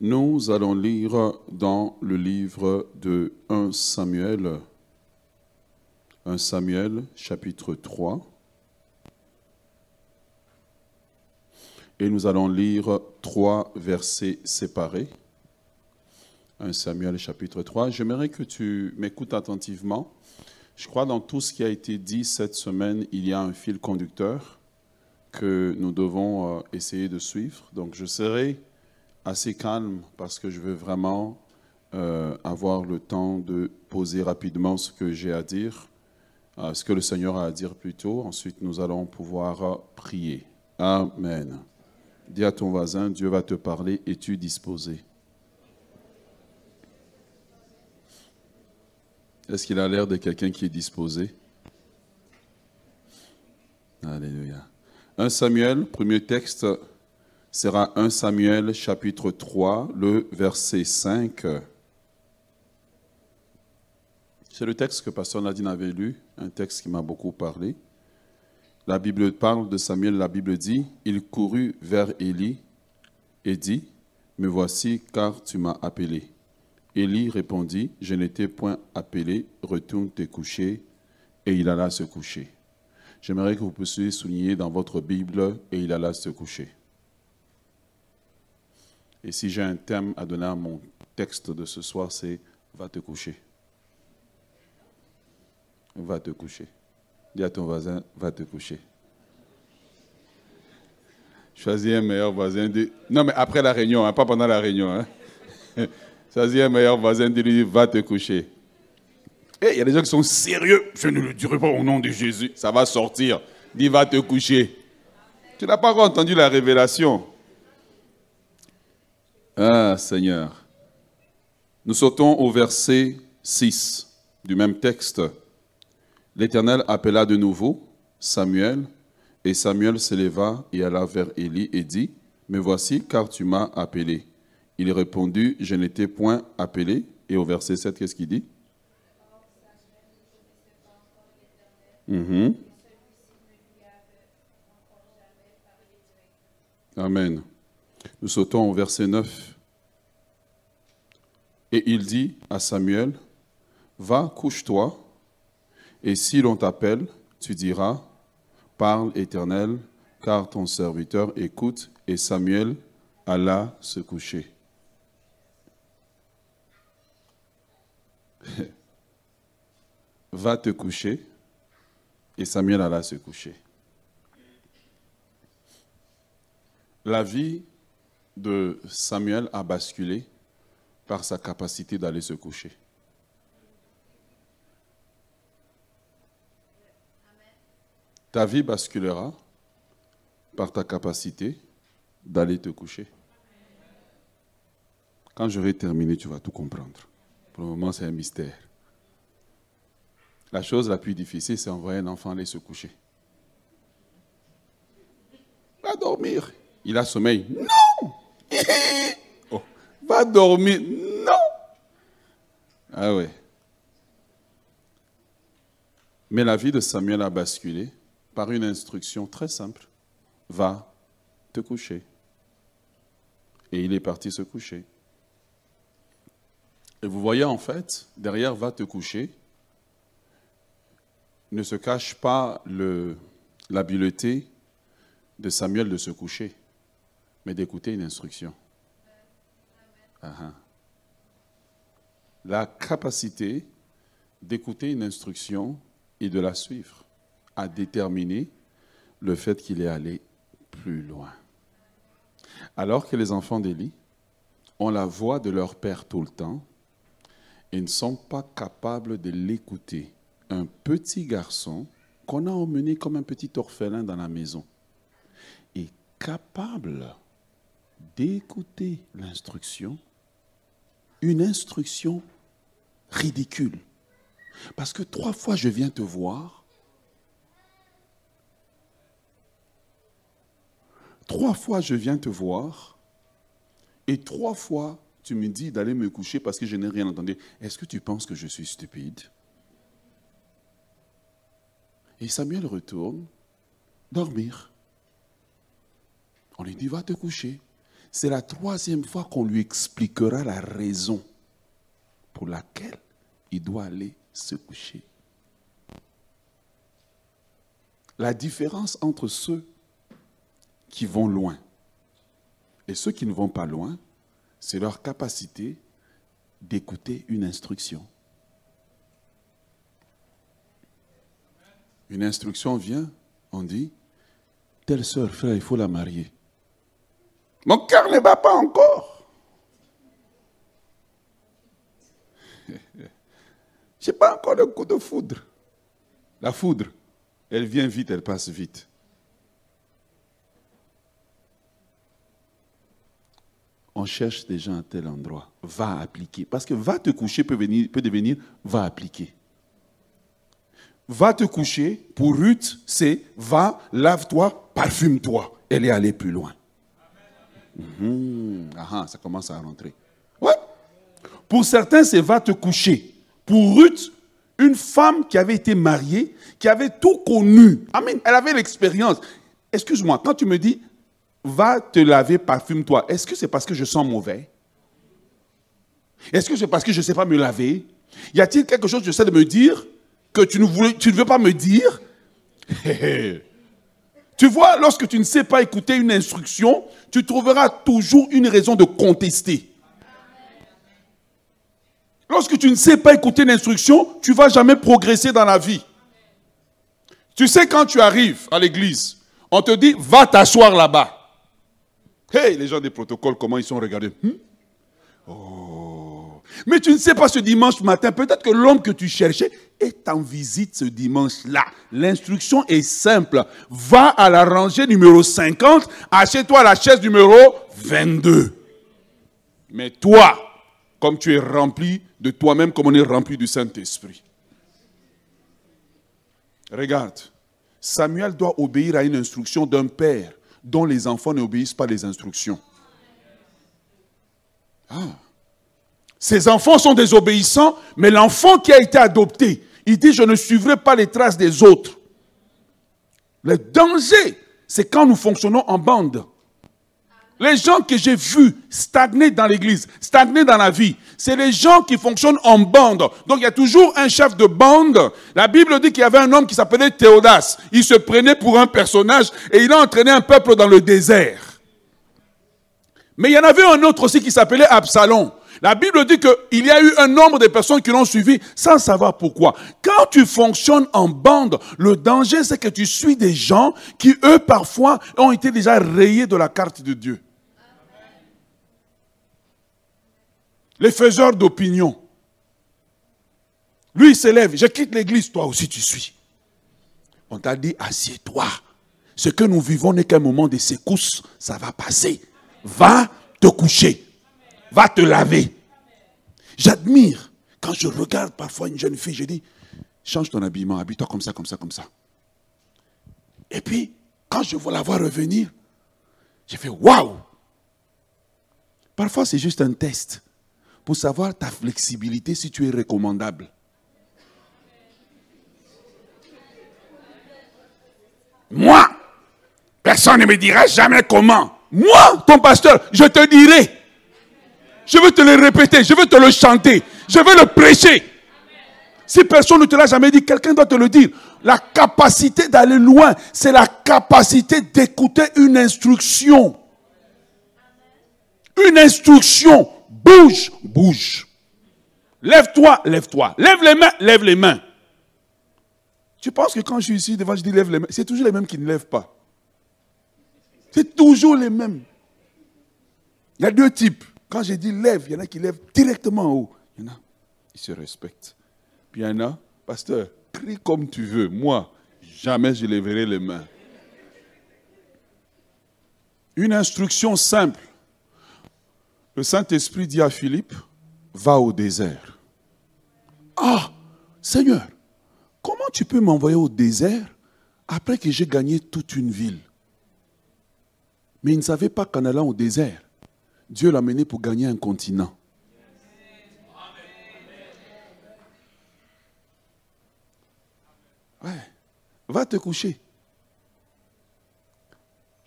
Nous allons lire dans le livre de 1 Samuel, 1 Samuel chapitre 3. Et nous allons lire trois versets séparés. 1 Samuel chapitre 3. J'aimerais que tu m'écoutes attentivement. Je crois dans tout ce qui a été dit cette semaine, il y a un fil conducteur que nous devons euh, essayer de suivre. Donc je serai assez calme parce que je veux vraiment euh, avoir le temps de poser rapidement ce que j'ai à dire, euh, ce que le Seigneur a à dire plutôt. Ensuite, nous allons pouvoir euh, prier. Amen. Dis à ton voisin, Dieu va te parler, es-tu disposé? Est-ce qu'il a l'air de quelqu'un qui est disposé? Alléluia. 1 Samuel, premier texte, sera 1 Samuel chapitre 3, le verset 5. C'est le texte que Pasteur Nadine avait lu, un texte qui m'a beaucoup parlé. La Bible parle de Samuel, la Bible dit, il courut vers Élie et dit, Me voici car tu m'as appelé. Élie répondit, Je n'étais point appelé, retourne te coucher. Et il alla se coucher. J'aimerais que vous puissiez souligner dans votre Bible, et il alla se coucher. Et si j'ai un thème à donner à mon texte de ce soir, c'est Va te coucher. Va te coucher. Dis à ton voisin, va te coucher. Choisis un meilleur voisin. Non, mais après la réunion, hein, pas pendant la réunion. Hein. Choisis un meilleur voisin de lui va te coucher. Et il y a des gens qui sont sérieux. Je ne le dirai pas au nom de Jésus. Ça va sortir. Dis va te coucher. Tu n'as pas encore entendu la révélation. Ah, Seigneur. Nous sautons au verset 6 du même texte. L'Éternel appela de nouveau Samuel, et Samuel s'éleva et alla vers Élie et dit, Me voici, car tu m'as appelé. Il répondit, Je n'étais point appelé. Et au verset 7, qu'est-ce qu'il dit? Mhm. Amen. Nous sautons au verset 9. Et il dit à Samuel, Va, couche-toi, et si l'on t'appelle, tu diras, Parle éternel, car ton serviteur écoute. Et Samuel alla se coucher. Va te coucher. Et Samuel alla se coucher. La vie de Samuel a basculé par sa capacité d'aller se coucher. Ta vie basculera par ta capacité d'aller te coucher. Quand je vais terminer, tu vas tout comprendre. Pour le moment, c'est un mystère. La chose la plus difficile, c'est envoyer un enfant aller se coucher. Va dormir. Il a sommeil. Non Va dormir. Non Ah ouais. Mais la vie de Samuel a basculé par une instruction très simple. Va te coucher. Et il est parti se coucher. Et vous voyez en fait, derrière va te coucher, ne se cache pas l'habileté de Samuel de se coucher, mais d'écouter une instruction. Ah. La capacité d'écouter une instruction et de la suivre a déterminé le fait qu'il est allé plus loin. Alors que les enfants d'Élie ont la voix de leur père tout le temps et ne sont pas capables de l'écouter un petit garçon qu'on a emmené comme un petit orphelin dans la maison est capable d'écouter l'instruction, une instruction ridicule. Parce que trois fois je viens te voir, trois fois je viens te voir, et trois fois tu me dis d'aller me coucher parce que je n'ai rien entendu. Est-ce que tu penses que je suis stupide? Et Samuel retourne dormir. On lui dit, va te coucher. C'est la troisième fois qu'on lui expliquera la raison pour laquelle il doit aller se coucher. La différence entre ceux qui vont loin et ceux qui ne vont pas loin, c'est leur capacité d'écouter une instruction. Une instruction vient, on dit, telle soeur, frère, il faut la marier. Mon cœur ne bat pas encore. Je n'ai pas encore de coup de foudre. La foudre, elle vient vite, elle passe vite. On cherche des gens à tel endroit. Va appliquer. Parce que va te coucher peut, peut devenir va appliquer. Va te coucher, pour Ruth, c'est va, lave-toi, parfume-toi. Elle est allée plus loin. Mhm. Ah, ça commence à rentrer. Ouais. Pour certains, c'est va te coucher. Pour Ruth, une femme qui avait été mariée, qui avait tout connu. Amen. Elle avait l'expérience. Excuse-moi, quand tu me dis va te laver, parfume-toi, est-ce que c'est parce que je sens mauvais? Est-ce que c'est parce que je ne sais pas me laver? Y a-t-il quelque chose que sais de me dire que tu ne, tu ne veux pas me dire? Tu vois, lorsque tu ne sais pas écouter une instruction, tu trouveras toujours une raison de contester. Lorsque tu ne sais pas écouter une instruction, tu ne vas jamais progresser dans la vie. Tu sais, quand tu arrives à l'église, on te dit, va t'asseoir là-bas. Hey, les gens des protocoles, comment ils sont regardés? Hmm? Oh. Mais tu ne sais pas ce dimanche matin, peut-être que l'homme que tu cherchais est en visite ce dimanche-là. L'instruction est simple. Va à la rangée numéro 50, achète-toi la chaise numéro 22. Mais toi, comme tu es rempli de toi-même, comme on est rempli du Saint-Esprit. Regarde, Samuel doit obéir à une instruction d'un père dont les enfants n'obéissent pas les instructions. Ah. Ces enfants sont désobéissants, mais l'enfant qui a été adopté, il dit, je ne suivrai pas les traces des autres. Le danger, c'est quand nous fonctionnons en bande. Les gens que j'ai vus stagner dans l'église, stagner dans la vie, c'est les gens qui fonctionnent en bande. Donc il y a toujours un chef de bande. La Bible dit qu'il y avait un homme qui s'appelait Théodas. Il se prenait pour un personnage et il a entraîné un peuple dans le désert. Mais il y en avait un autre aussi qui s'appelait Absalom. La Bible dit qu'il y a eu un nombre de personnes qui l'ont suivi sans savoir pourquoi. Quand tu fonctionnes en bande, le danger c'est que tu suis des gens qui, eux, parfois, ont été déjà rayés de la carte de Dieu. les faiseurs d'opinion. Lui, il s'élève, je quitte l'église, toi aussi tu suis. On t'a dit, assieds-toi. Ce que nous vivons n'est qu'un moment de secousse, ça va passer. Va te coucher, va te laver. J'admire, quand je regarde parfois une jeune fille, je dis, change ton habillement, habille-toi comme ça, comme ça, comme ça. Et puis, quand je vois la voir revenir, j'ai fait waouh! Parfois, c'est juste un test pour savoir ta flexibilité si tu es recommandable. Moi, personne ne me dira jamais comment. Moi, ton pasteur, je te dirai. Je veux te le répéter, je veux te le chanter, je veux le prêcher. Si personne ne te l'a jamais dit, quelqu'un doit te le dire. La capacité d'aller loin, c'est la capacité d'écouter une instruction. Une instruction Bouge, bouge. Lève-toi, lève-toi. Lève les mains, lève les mains. Tu penses que quand je suis ici devant, je dis lève les mains. C'est toujours les mêmes qui ne lèvent pas. C'est toujours les mêmes. Il y a deux types. Quand je dis lève, il y en a qui lèvent directement en haut. Il y en a, ils se respectent. Puis il y en a, pasteur, crie comme tu veux. Moi, jamais je lèverai les mains. Une instruction simple. Le Saint-Esprit dit à Philippe, va au désert. Ah, Seigneur, comment tu peux m'envoyer au désert après que j'ai gagné toute une ville? Mais il ne savait pas qu'en allant au désert, Dieu l'a mené pour gagner un continent. Ouais. Va te coucher.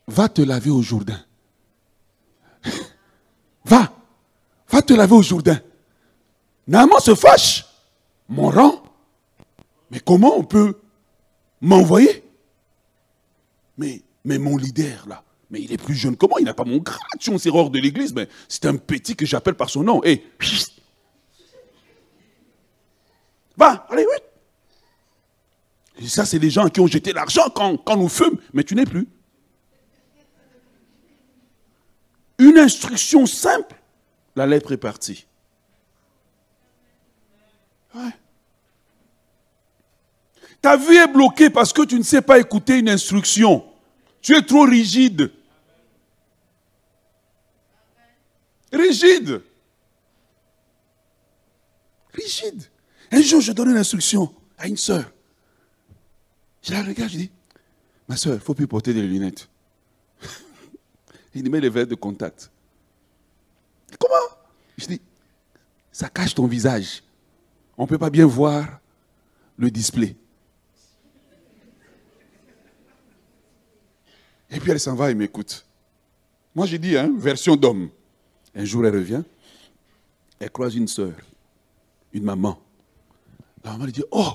Va te laver au Jourdain. Va, va te laver au Jourdain. Naaman se fâche. Mon rang Mais comment on peut m'envoyer? Mais, mais mon leader, là, mais il est plus jeune que moi, il n'a pas mon grade. Si on hors de l'église, mais c'est un petit que j'appelle par son nom. Et va, allez, oui. Ça, c'est les gens qui ont jeté l'argent quand, quand nous fûmes, mais tu n'es plus. Une instruction simple, la lettre est partie. Ta vie est bloquée parce que tu ne sais pas écouter une instruction. Tu es trop rigide. Rigide. Rigide. Un jour, je donne une instruction à une soeur. Je la regarde, je dis, ma soeur, il ne faut plus porter des lunettes. il met les verres de contact. Comment? Je dis, ça cache ton visage. On ne peut pas bien voir le display. Et puis elle s'en va et m'écoute. Moi j'ai dit, hein, version d'homme. Un jour elle revient, elle croise une soeur, une maman. La maman lui dit, oh,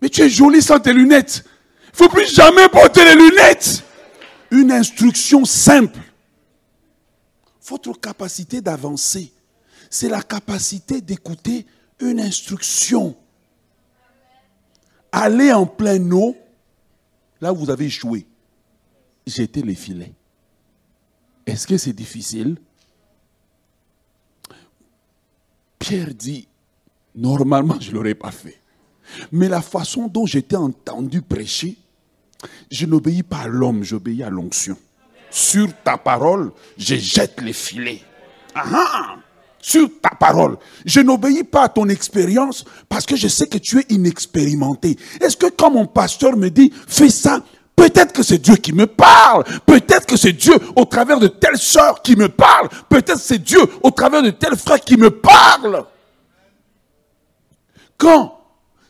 mais tu es jolie sans tes lunettes. Il ne faut plus jamais porter les lunettes. Une instruction simple. Votre capacité d'avancer, c'est la capacité d'écouter une instruction. Allez en plein eau, là où vous avez échoué jeter les filets. Est-ce que c'est difficile? Pierre dit, normalement, je ne l'aurais pas fait. Mais la façon dont j'étais entendu prêcher, je n'obéis pas à l'homme, j'obéis à l'onction. Sur ta parole, je jette les filets. Ah, ah! sur ta parole. Je n'obéis pas à ton expérience parce que je sais que tu es inexpérimenté. Est-ce que quand mon pasteur me dit, fais ça, Peut-être que c'est Dieu qui me parle. Peut-être que c'est Dieu au travers de telle sœur qui me parle. Peut-être que c'est Dieu au travers de tel frère qui me parle. Quand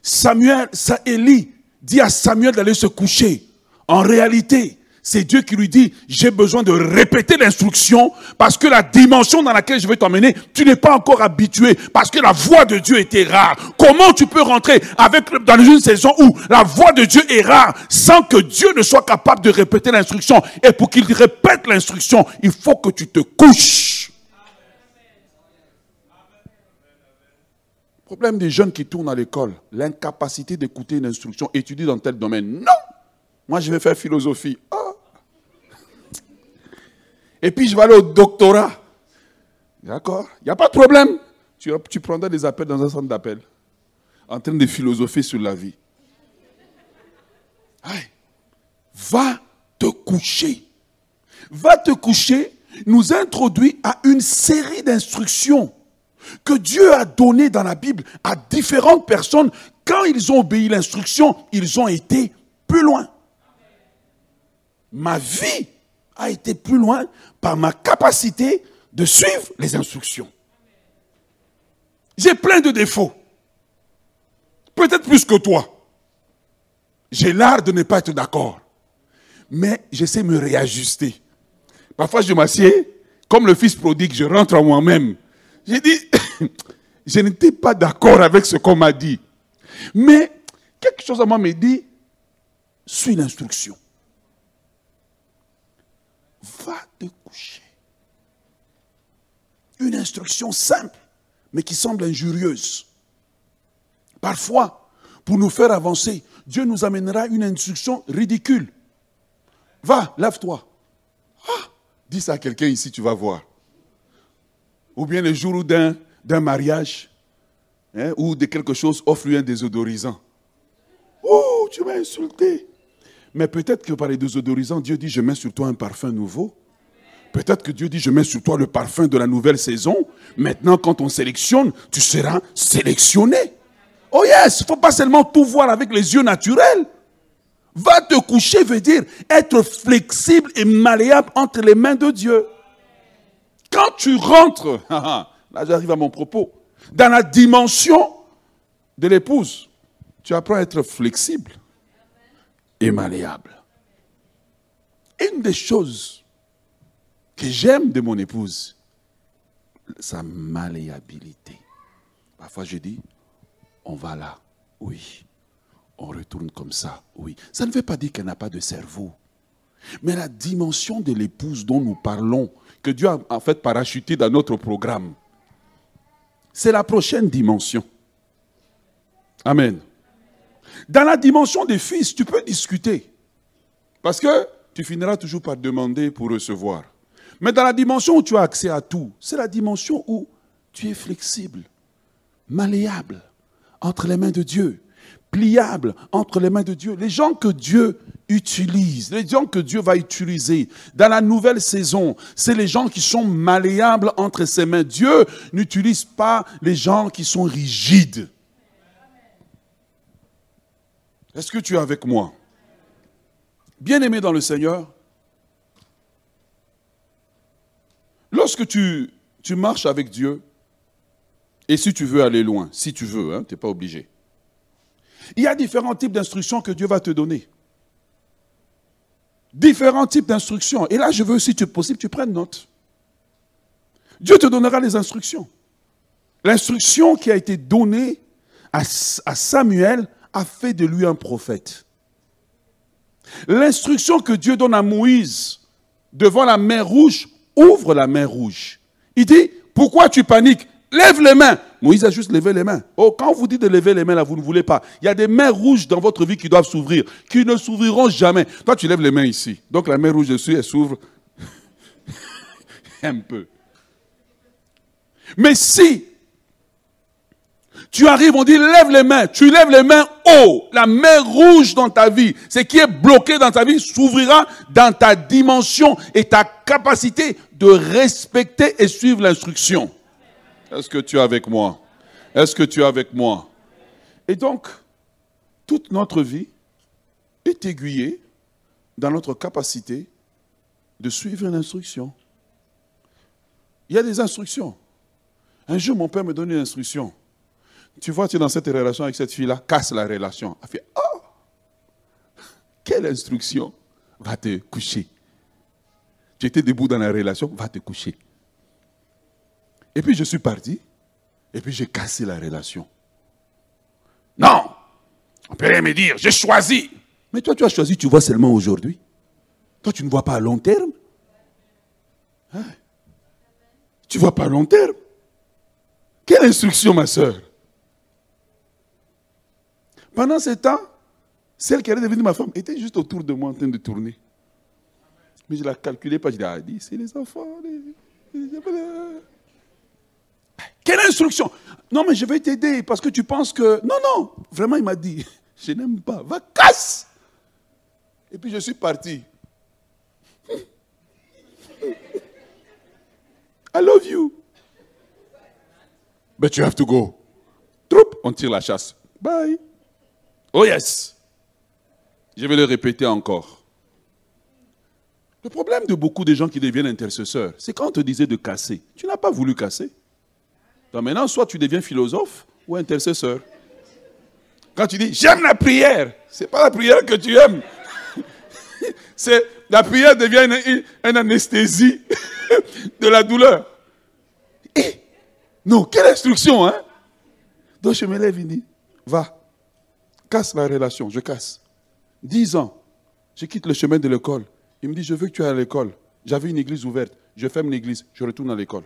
Samuel, Élie dit à Samuel d'aller se coucher, en réalité, c'est Dieu qui lui dit, j'ai besoin de répéter l'instruction parce que la dimension dans laquelle je vais t'emmener, tu n'es pas encore habitué parce que la voix de Dieu était rare. Comment tu peux rentrer avec, dans une saison où la voix de Dieu est rare sans que Dieu ne soit capable de répéter l'instruction? Et pour qu'il répète l'instruction, il faut que tu te couches. Problème des jeunes qui tournent à l'école, l'incapacité d'écouter une instruction, étudier dans tel domaine. Non! Moi, je vais faire philosophie. Oh, et puis je vais aller au doctorat. D'accord? Il n'y a pas de problème. Tu, prendras des appels dans un centre d'appel, en train de philosopher sur la vie. Va te coucher. Va te coucher nous introduit à une série d'instructions que Dieu a données dans la Bible à différentes personnes. Quand ils ont obéi l'instruction, ils ont été plus loin. Ma vie a été plus loin par ma capacité de suivre les instructions. J'ai plein de défauts. Peut-être plus que toi. J'ai l'art de ne pas être d'accord. Mais je sais me réajuster. Parfois, je m'assieds, comme le fils prodigue, je rentre en moi-même. J'ai dit, je n'étais pas d'accord avec ce qu'on m'a dit. Mais quelque chose à moi me dit, suis l'instruction va te coucher. Une instruction simple, mais qui semble injurieuse. Parfois, pour nous faire avancer, Dieu nous amènera une instruction ridicule. Va, lave-toi. Ah, dis ça à quelqu'un ici, tu vas voir. Ou bien le jour d'un, mariage, hein, ou de quelque chose, offre-lui un désodorisant. Oh, tu m'as insulté. Mais peut-être que par les désodorisants, Dieu dit, je mets sur toi un parfum nouveau. Peut-être que Dieu dit, je mets sur toi le parfum de la nouvelle saison. Maintenant, quand on sélectionne, tu seras sélectionné. Oh yes, il ne faut pas seulement tout voir avec les yeux naturels. Va te coucher veut dire être flexible et malléable entre les mains de Dieu. Quand tu rentres, là j'arrive à mon propos, dans la dimension de l'épouse, tu apprends à être flexible et malléable. Une des choses j'aime de mon épouse, sa malléabilité. Parfois, je dis, on va là, oui. On retourne comme ça, oui. Ça ne veut pas dire qu'elle n'a pas de cerveau. Mais la dimension de l'épouse dont nous parlons, que Dieu a en fait parachuté dans notre programme, c'est la prochaine dimension. Amen. Dans la dimension des fils, tu peux discuter. Parce que tu finiras toujours par demander pour recevoir. Mais dans la dimension où tu as accès à tout, c'est la dimension où tu es flexible, malléable entre les mains de Dieu, pliable entre les mains de Dieu. Les gens que Dieu utilise, les gens que Dieu va utiliser dans la nouvelle saison, c'est les gens qui sont malléables entre ses mains. Dieu n'utilise pas les gens qui sont rigides. Est-ce que tu es avec moi? Bien-aimé dans le Seigneur, lorsque tu, marches avec Dieu, et si tu veux aller loin, si tu veux, hein, tu n'es pas obligé, il y a différents types d'instructions que Dieu va te donner. Différents types d'instructions. Et là, je veux, si tu possible, tu prennes note. Dieu te donnera les instructions. L'instruction qui a été donnée à Samuel a fait de lui un prophète. L'instruction que Dieu donne à Moïse devant la mer rouge, ouvre la mer rouge. Il dit, pourquoi tu paniques? Lève les mains. Moïse a juste levé les mains. Oh, quand vous dites de lever les mains, là, vous ne voulez pas. Il y a des mains rouges dans votre vie qui doivent s'ouvrir, qui ne s'ouvriront jamais. Toi, tu lèves les mains ici. Donc la main rouge dessus, elle s'ouvre un peu. Mais si tu arrives, on dit lève les mains. Tu lèves les mains haut. La main rouge dans ta vie, ce qui est bloqué dans ta vie, s'ouvrira dans ta dimension et ta capacité de respecter et suivre l'instruction. Est-ce que tu es avec moi? Est-ce que tu es avec moi? Et donc, toute notre vie est aiguillée dans notre capacité de suivre une instruction. Il y a des instructions. Un jour, mon père me donne une instruction. Tu vois, tu es dans cette relation avec cette fille-là, casse la relation. Elle fait Oh Quelle instruction Va te coucher. Tu étais debout dans la relation, va te coucher. Et puis je suis parti, et puis j'ai cassé la relation. Non On peut rien me dire, j'ai choisi. Mais toi, tu as choisi, tu vois seulement aujourd'hui. Toi, tu ne vois pas à long terme. Hein? Tu ne vois pas à long terme. Quelle instruction, ma soeur pendant ce temps, celle qui allait devenir ma femme était juste autour de moi en train de tourner. Mais je ne la calculais pas. Je dis, ah, c'est les enfants. Quelle instruction? Non, mais je vais t'aider parce que tu penses que. Non, non. Vraiment, il m'a dit, je n'aime pas. Va, casse Et puis je suis parti. I love you. But you have to go. Troup, on tire la chasse. Bye. Oh yes. Je vais le répéter encore. Le problème de beaucoup de gens qui deviennent intercesseurs, c'est quand on te disait de casser. Tu n'as pas voulu casser. Donc maintenant, soit tu deviens philosophe ou intercesseur. Quand tu dis j'aime la prière, ce n'est pas la prière que tu aimes. c'est la prière devient une, anesthésie de la douleur. Et, non, quelle instruction, hein? Donc je me lève et dis, va, casse la relation, je casse. Dix ans, je quitte le chemin de l'école. Il me dit, je veux que tu ailles à l'école. J'avais une église ouverte. Je ferme l'église, je retourne à l'école.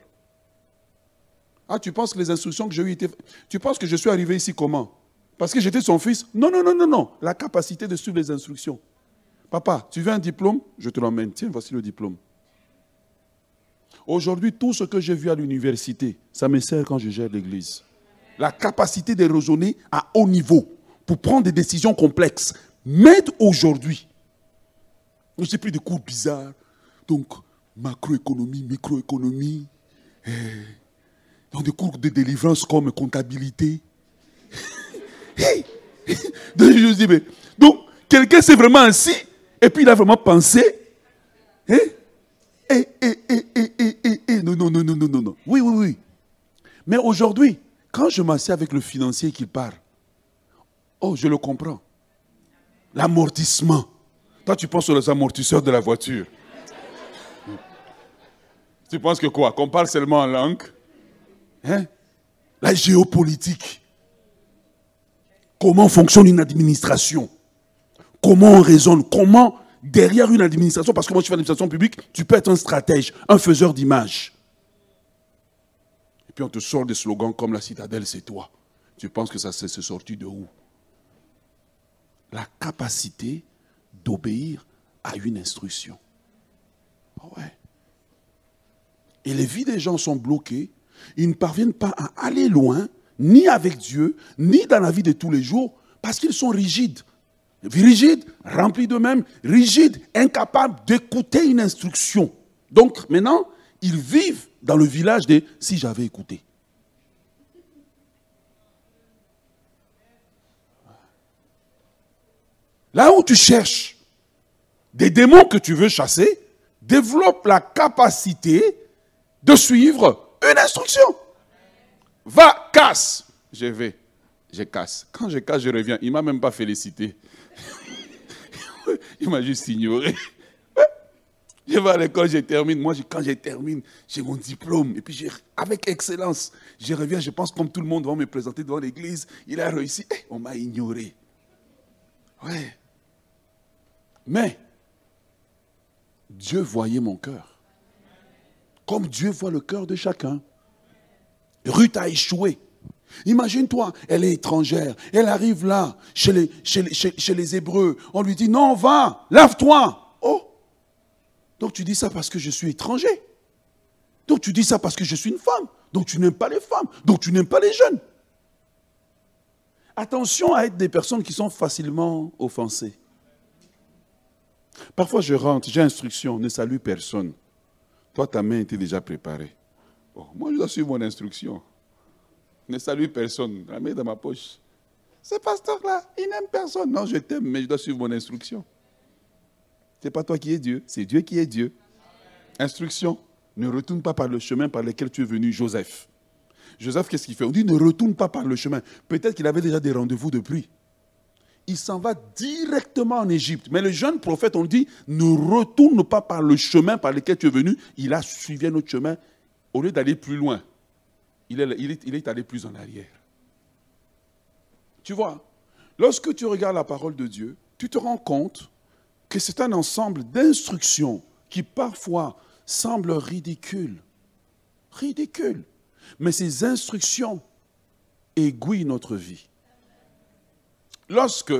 Ah, tu penses que les instructions que j'ai eues étaient... Tu penses que je suis arrivé ici comment? Parce que j'étais son fils? Non, non, non, non, non. La capacité de suivre les instructions. Papa, tu veux un diplôme? Je te l'emmène. Tiens, voici le diplôme. Aujourd'hui, tout ce que j'ai vu à l'université, ça me sert quand je gère l'église. La capacité de raisonner à haut niveau pour prendre des décisions complexes m'aide aujourd'hui. Je sais plus de cours bizarres. Donc, macroéconomie, microéconomie. Eh, dans des cours de délivrance comme comptabilité. donc, quelqu'un s'est vraiment assis et puis il a vraiment pensé. Eh, eh, eh, eh, eh, eh, eh, non, non, non, non, non, non. Oui, oui, oui. Mais aujourd'hui, quand je m'assieds avec le financier qui parle, Oh, je le comprends. L'amortissement. Toi, tu penses aux amortisseurs de la voiture. tu penses que quoi? Qu'on parle seulement en langue? Hein? La géopolitique. Comment fonctionne une administration? Comment on raisonne? Comment, derrière une administration, parce que moi je fais l'administration publique, tu peux être un stratège, un faiseur d'image. Et puis on te sort des slogans comme la citadelle, c'est toi. Tu penses que ça s'est sorti de où? La capacité d'obéir à une instruction. Ah. Et les vies des gens sont bloquées. Ils ne parviennent pas à aller loin, ni avec Dieu, ni dans la vie de tous les jours, parce qu'ils sont rigides. Rigides, remplis d'eux-mêmes, rigides, incapables d'écouter une instruction. Donc maintenant, ils vivent dans le village de si j'avais écouté. Là où tu cherches des démons que tu veux chasser, développe la capacité de suivre une instruction. Va, casse. Je vais. Je casse. Quand je casse, je reviens. Il ne m'a même pas félicité. Il m'a juste ignoré. Je vais à l'école, je termine. Moi, quand je termine, j'ai mon diplôme. Et puis, avec excellence, je reviens. Je pense comme tout le monde va me présenter devant l'église. Il a réussi. Eh, on m'a ignoré. Ouais. Mais Dieu voyait mon cœur. Comme Dieu voit le cœur de chacun. Ruth a échoué. Imagine-toi, elle est étrangère. Elle arrive là, chez les, chez, les, Hébreux. On lui dit, non, va, lave-toi. Oh. Donc tu dis ça parce que je suis étranger. Donc tu dis ça parce que je suis une femme. Donc tu n'aimes pas les femmes. Donc tu n'aimes pas les jeunes. Attention à être des personnes qui sont facilement offensées. Parfois, je rentre, j'ai instruction, ne salue personne. Toi, ta main était déjà préparée. moi, je dois suivre mon instruction. Ne salue personne. La main dans ma poche. Ce pasteur-là, il n'aime personne. Non, je t'aime, mais je dois suivre mon instruction. Ce n'est pas toi qui es Dieu, c'est Dieu qui est Dieu. Instruction. Ne retourne pas par le chemin par lequel tu es venu, Joseph. Joseph, qu'est-ce qu'il fait? On dit ne retourne pas par le chemin. Peut-être qu'il avait déjà des rendez-vous depuis il s'en va directement en Égypte. Mais le jeune prophète, on dit, ne retourne pas par le chemin par lequel tu es venu. Il a suivi un autre chemin au lieu d'aller plus loin. Il est, il est allé plus en arrière. Tu vois, lorsque tu regardes la parole de Dieu, tu te rends compte que c'est un ensemble d'instructions qui parfois semblent ridicules. Ridicules. Mais ces instructions aiguillent notre vie. Lorsque,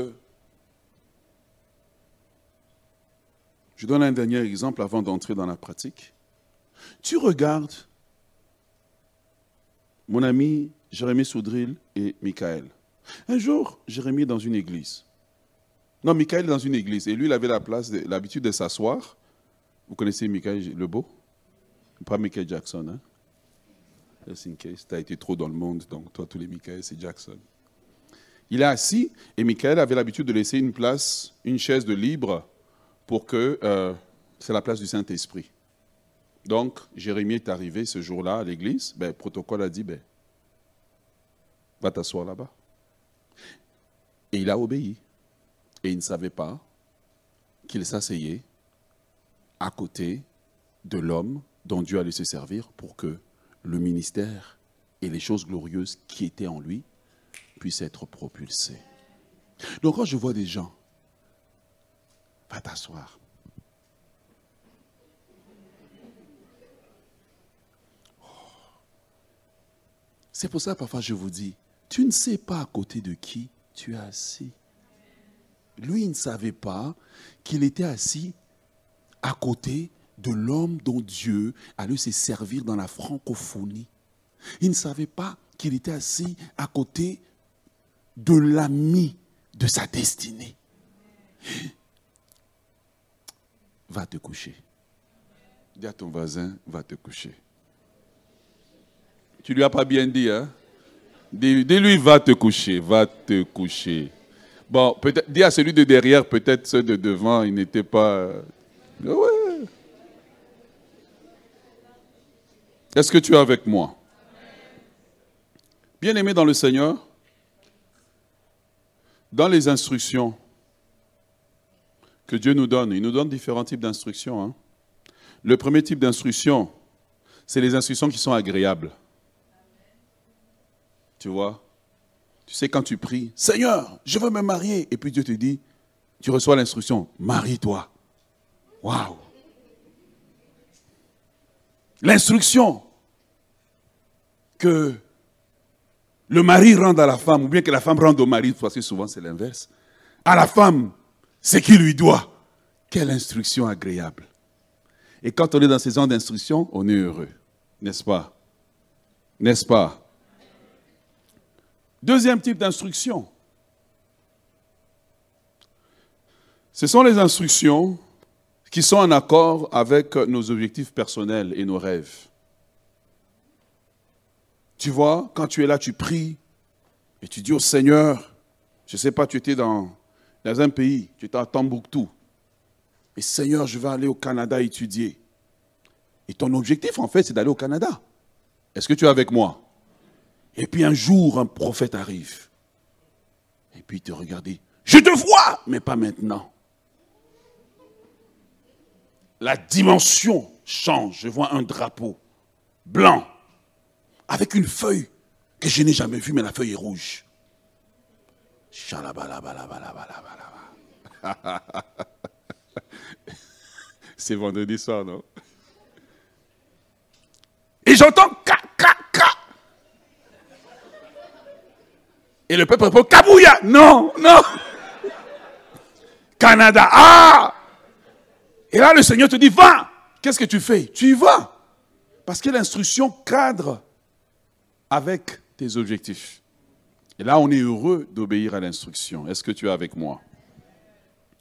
je donne un dernier exemple avant d'entrer dans la pratique, tu regardes mon ami Jérémie Soudril et Michael. Un jour, Jérémie est dans une église. Non, Michael est dans une église. Et lui, il avait la place, l'habitude de s'asseoir. Vous connaissez Michael Lebeau Pas Michael Jackson, hein? Just in case. Tu as été trop dans le monde, donc toi, tous les Michael, c'est Jackson. Il est assis et Michael avait l'habitude de laisser une place, une chaise de libre pour que euh, c'est la place du Saint-Esprit. Donc, Jérémie est arrivé ce jour-là à l'église. Ben, le protocole a dit ben, va t'asseoir là-bas. Et il a obéi. Et il ne savait pas qu'il s'asseyait à côté de l'homme dont Dieu allait se servir pour que le ministère et les choses glorieuses qui étaient en lui puisse être propulsé. Donc quand je vois des gens, va t'asseoir. Oh. C'est pour ça parfois je vous dis, tu ne sais pas à côté de qui tu es assis. Lui, il ne savait pas qu'il était assis à côté de l'homme dont Dieu allait se servir dans la francophonie. Il ne savait pas qu'il était assis à côté de l'ami de sa destinée. Va te coucher. Dis à ton voisin, va te coucher. Tu lui as pas bien dit, hein? Dis-lui, va te coucher, va te coucher. Bon, peut-être, dis à celui de derrière, peut-être ceux de devant, il n'était pas. Ouais. Est-ce que tu es avec moi? Bien aimé dans le Seigneur, dans les instructions que Dieu nous donne, il nous donne différents types d'instructions. Hein. Le premier type d'instruction, c'est les instructions qui sont agréables. Tu vois? Tu sais, quand tu pries, Seigneur, je veux me marier. Et puis Dieu te dit, tu reçois l'instruction, marie-toi. Waouh L'instruction que le mari rende à la femme, ou bien que la femme rende au mari, parce que souvent c'est l'inverse, à la femme, ce qu'il lui doit. Quelle instruction agréable. Et quand on est dans ces gens d'instruction, on est heureux. N'est-ce pas? N'est-ce pas? Deuxième type d'instruction. Ce sont les instructions qui sont en accord avec nos objectifs personnels et nos rêves. Tu vois, quand tu es là, tu pries et tu dis au Seigneur, je ne sais pas, tu étais dans, un pays, tu étais à Tombouctou. Et Seigneur, je vais aller au Canada étudier. Et ton objectif, en fait, c'est d'aller au Canada. Est-ce que tu es avec moi? Et puis un jour, un prophète arrive. Et puis il te regarde, je te vois, mais pas maintenant. La dimension change. Je vois un drapeau blanc avec une feuille que je n'ai jamais vue, mais la feuille est rouge. C'est vendredi soir, non? Et j'entends ka, ka, ka. Et le peuple répond Kabouya Non, non. Canada, ah Et là, le Seigneur te dit Va Qu'est-ce que tu fais? Tu y vas. Parce que l'instruction cadre avec tes objectifs. Et là, on est heureux d'obéir à l'instruction. Est-ce que tu es avec moi?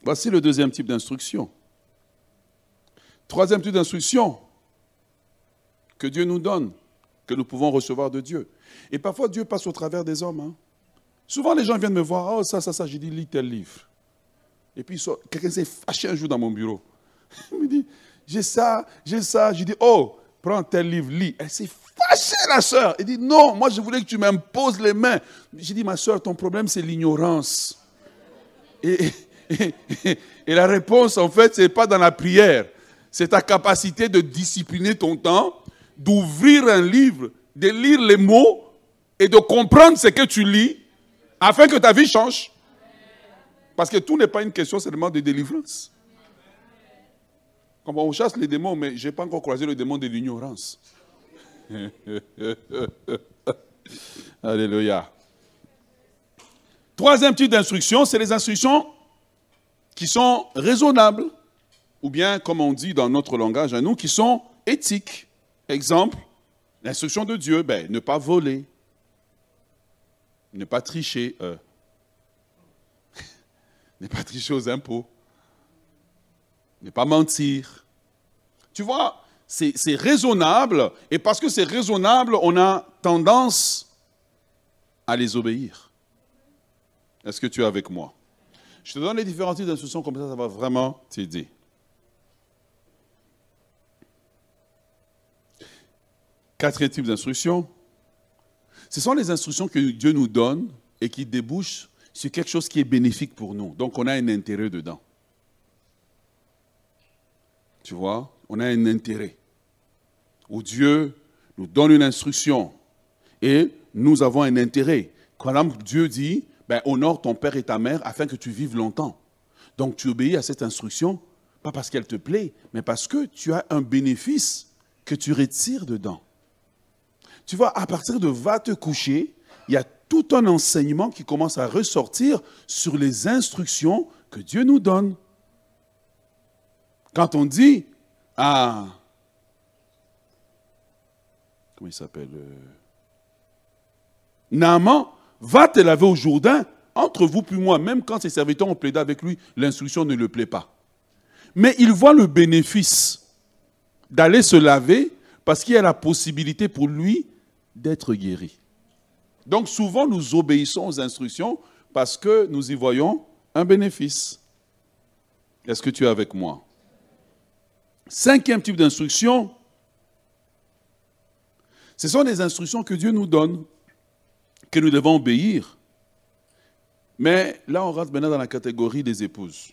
Voici le deuxième type d'instruction. Troisième type d'instruction que Dieu nous donne, que nous pouvons recevoir de Dieu. Et parfois, Dieu passe au travers des hommes. Hein. Souvent, les gens viennent me voir, oh ça, ça, ça, j'ai dit, lis tel livre. Et puis, quelqu'un s'est fâché un jour dans mon bureau. Il me dit, j'ai ça, j'ai ça. J'ai dit, oh, prends tel livre, lis. Elle fâchée, la sœur. Elle dit, non, moi je voulais que tu m'imposes les mains. J'ai dit, ma sœur, ton problème, c'est l'ignorance. Et, la réponse, en fait, ce n'est pas dans la prière. C'est ta capacité de discipliner ton temps, d'ouvrir un livre, de lire les mots et de comprendre ce que tu lis afin que ta vie change. Parce que tout n'est pas une question seulement de délivrance. On chasse les démons, mais je n'ai pas encore croisé le démon de l'ignorance. Alléluia. Troisième type d'instruction, c'est les instructions qui sont raisonnables, ou bien, comme on dit dans notre langage à nous, qui sont éthiques. Exemple, l'instruction de Dieu, ben, ne pas voler, ne pas tricher, euh, ne pas tricher aux impôts, ne pas mentir. Tu vois, c'est raisonnable, et parce que c'est raisonnable, on a tendance à les obéir. Est-ce que tu es avec moi? Je te donne les différents types d'instructions, comme ça, ça va vraiment t'aider. Quatrième type d'instruction, ce sont les instructions que Dieu nous donne et qui débouchent sur quelque chose qui est bénéfique pour nous. Donc on a un intérêt dedans. Tu vois, on a un intérêt. Où Dieu nous donne une instruction et nous avons un intérêt. Quand Dieu dit, ben, honore ton père et ta mère afin que tu vives longtemps. Donc tu obéis à cette instruction, pas parce qu'elle te plaît, mais parce que tu as un bénéfice que tu retires dedans. Tu vois, à partir de va te coucher, il y a tout un enseignement qui commence à ressortir sur les instructions que Dieu nous donne. Quand on dit à. Comment il s'appelle euh, Naaman, va te laver au Jourdain, entre vous puis moi, même quand ses serviteurs ont plaidé avec lui, l'instruction ne le plaît pas. Mais il voit le bénéfice d'aller se laver parce qu'il y a la possibilité pour lui d'être guéri. Donc souvent, nous obéissons aux instructions parce que nous y voyons un bénéfice. Est-ce que tu es avec moi? Cinquième type d'instruction, ce sont des instructions que Dieu nous donne, que nous devons obéir. Mais là, on rentre maintenant dans la catégorie des épouses.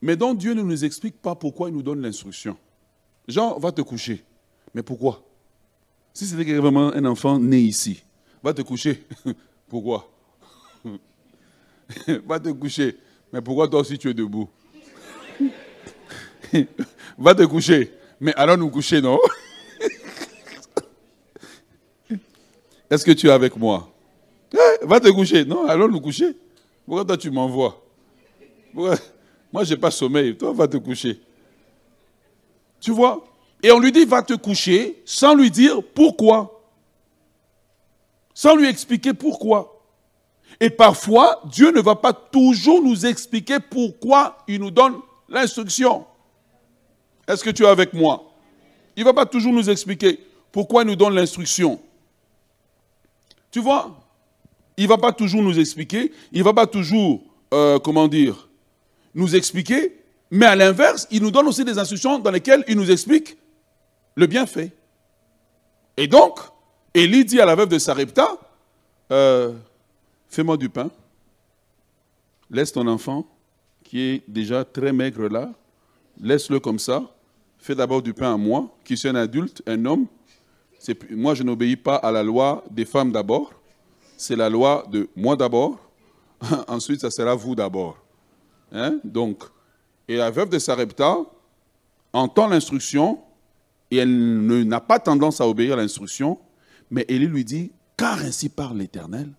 Mais donc Dieu ne nous explique pas pourquoi il nous donne l'instruction. Jean, va te coucher. Mais pourquoi? Si c'était vraiment un enfant né ici, va te coucher. Pourquoi? Va te coucher. Mais pourquoi toi aussi tu es debout? Va te coucher. Mais allons nous coucher, non? Est-ce que tu es avec moi? Eh, Va te coucher. Non, allons nous coucher. Pourquoi toi tu m'envoies? Moi, je n'ai pas sommeil. Toi, va te coucher. Tu vois? Et on lui dit, va te coucher, sans lui dire pourquoi. Sans lui expliquer pourquoi. Et parfois, Dieu ne va pas toujours nous expliquer pourquoi il nous donne l'instruction. Est-ce que tu es avec moi? Il ne va pas toujours nous expliquer pourquoi il nous donne l'instruction. Tu vois? Il ne va pas toujours nous expliquer, il ne va pas toujours, euh, comment dire, nous expliquer, mais à l'inverse, il nous donne aussi des instructions dans lesquelles il nous explique le bienfait. Et donc, Élie dit à la veuve de Sarepta, euh, fais-moi du pain, laisse ton enfant, qui est déjà très maigre là, laisse-le comme ça, fais d'abord du pain à moi, qui suis un adulte, un homme, moi, je n'obéis pas à la loi des femmes d'abord. C'est la loi de moi d'abord. Ensuite, ça sera vous d'abord. Hein? Donc, et la veuve de Sarepta entend l'instruction et elle n'a pas tendance à obéir à l'instruction, mais Élie lui dit, car ainsi parle l'Éternel,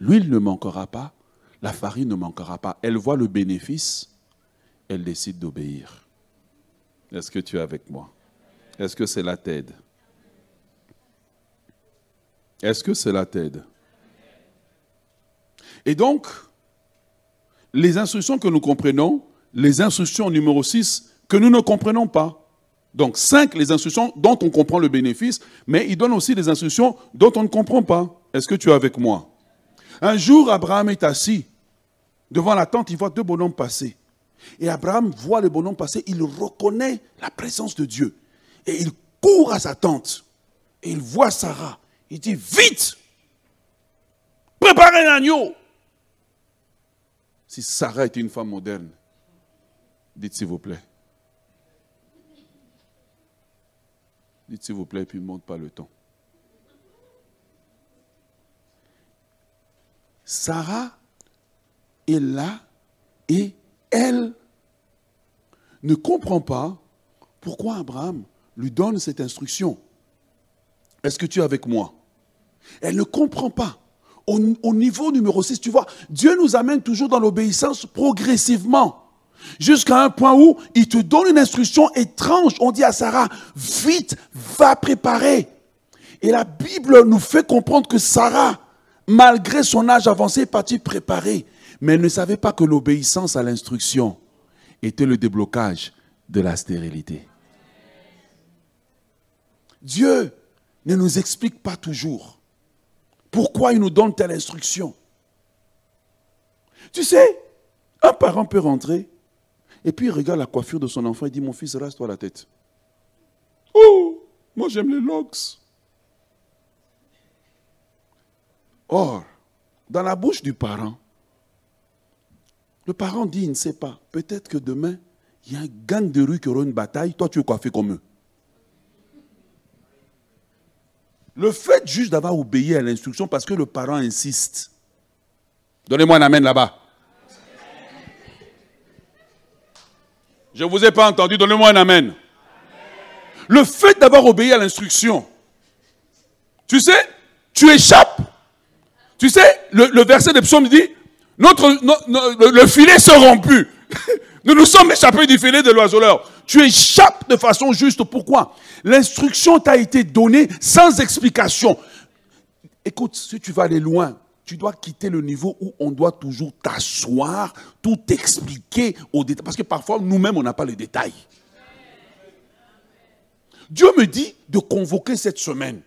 l'huile ne manquera pas, la farine ne manquera pas. Elle voit le bénéfice, elle décide d'obéir. Est-ce que tu es avec moi? Est-ce que cela t'aide est-ce que cela t'aide Et donc, les instructions que nous comprenons, les instructions numéro 6 que nous ne comprenons pas. Donc 5, les instructions dont on comprend le bénéfice, mais il donne aussi des instructions dont on ne comprend pas. Est-ce que tu es avec moi? Un jour, Abraham est assis devant la tente, il voit deux bonhommes passer. Et Abraham voit le bonhomme passer, il reconnaît la présence de Dieu. Et il court à sa tente. Et il voit Sarah. Il dit, vite, préparez l'agneau. Si Sarah était une femme moderne, dites s'il vous plaît. Dites s'il vous plaît, puis ne monte pas le temps. Sarah est là et elle ne comprend pas pourquoi Abraham lui donne cette instruction. Est-ce que tu es avec moi? Elle ne comprend pas. Au, niveau numéro 6, tu vois, Dieu nous amène toujours dans l'obéissance progressivement. Jusqu'à un point où il te donne une instruction étrange. On dit à Sarah, vite, va préparer. Et la Bible nous fait comprendre que Sarah, malgré son âge avancé, est partie préparer. Mais ne savait pas que l'obéissance à l'instruction était le déblocage de la stérilité. Dieu ne nous explique pas toujours. Pourquoi il nous donne telle instruction Tu sais, un parent peut rentrer et puis il regarde la coiffure de son enfant et dit Mon fils, rase-toi la tête. Oh, moi j'aime les locks. Or, dans la bouche du parent, le parent dit Il ne sait pas. Peut-être que demain, il y a un gang de rue qui aura une bataille. Toi, tu es coiffé comme eux. Le fait juste d'avoir obéi à l'instruction parce que le parent insiste. Donnez-moi un amen là-bas. Je ne vous ai pas entendu, donnez-moi un amen. Le fait d'avoir obéi à l'instruction, tu sais, tu échappes. Tu sais, le, verset de psaume dit, notre, le, filet se rompu. nous nous sommes échappés du filet de l'oiseleur. Tu échappes de façon juste. Pourquoi? L'instruction t'a été donnée sans explication. Écoute, si tu vas aller loin, tu dois quitter le niveau où on doit toujours t'asseoir, tout expliquer au détail. Parce que parfois, nous-mêmes, on n'a pas les détails. Dieu me dit de convoquer cette semaine.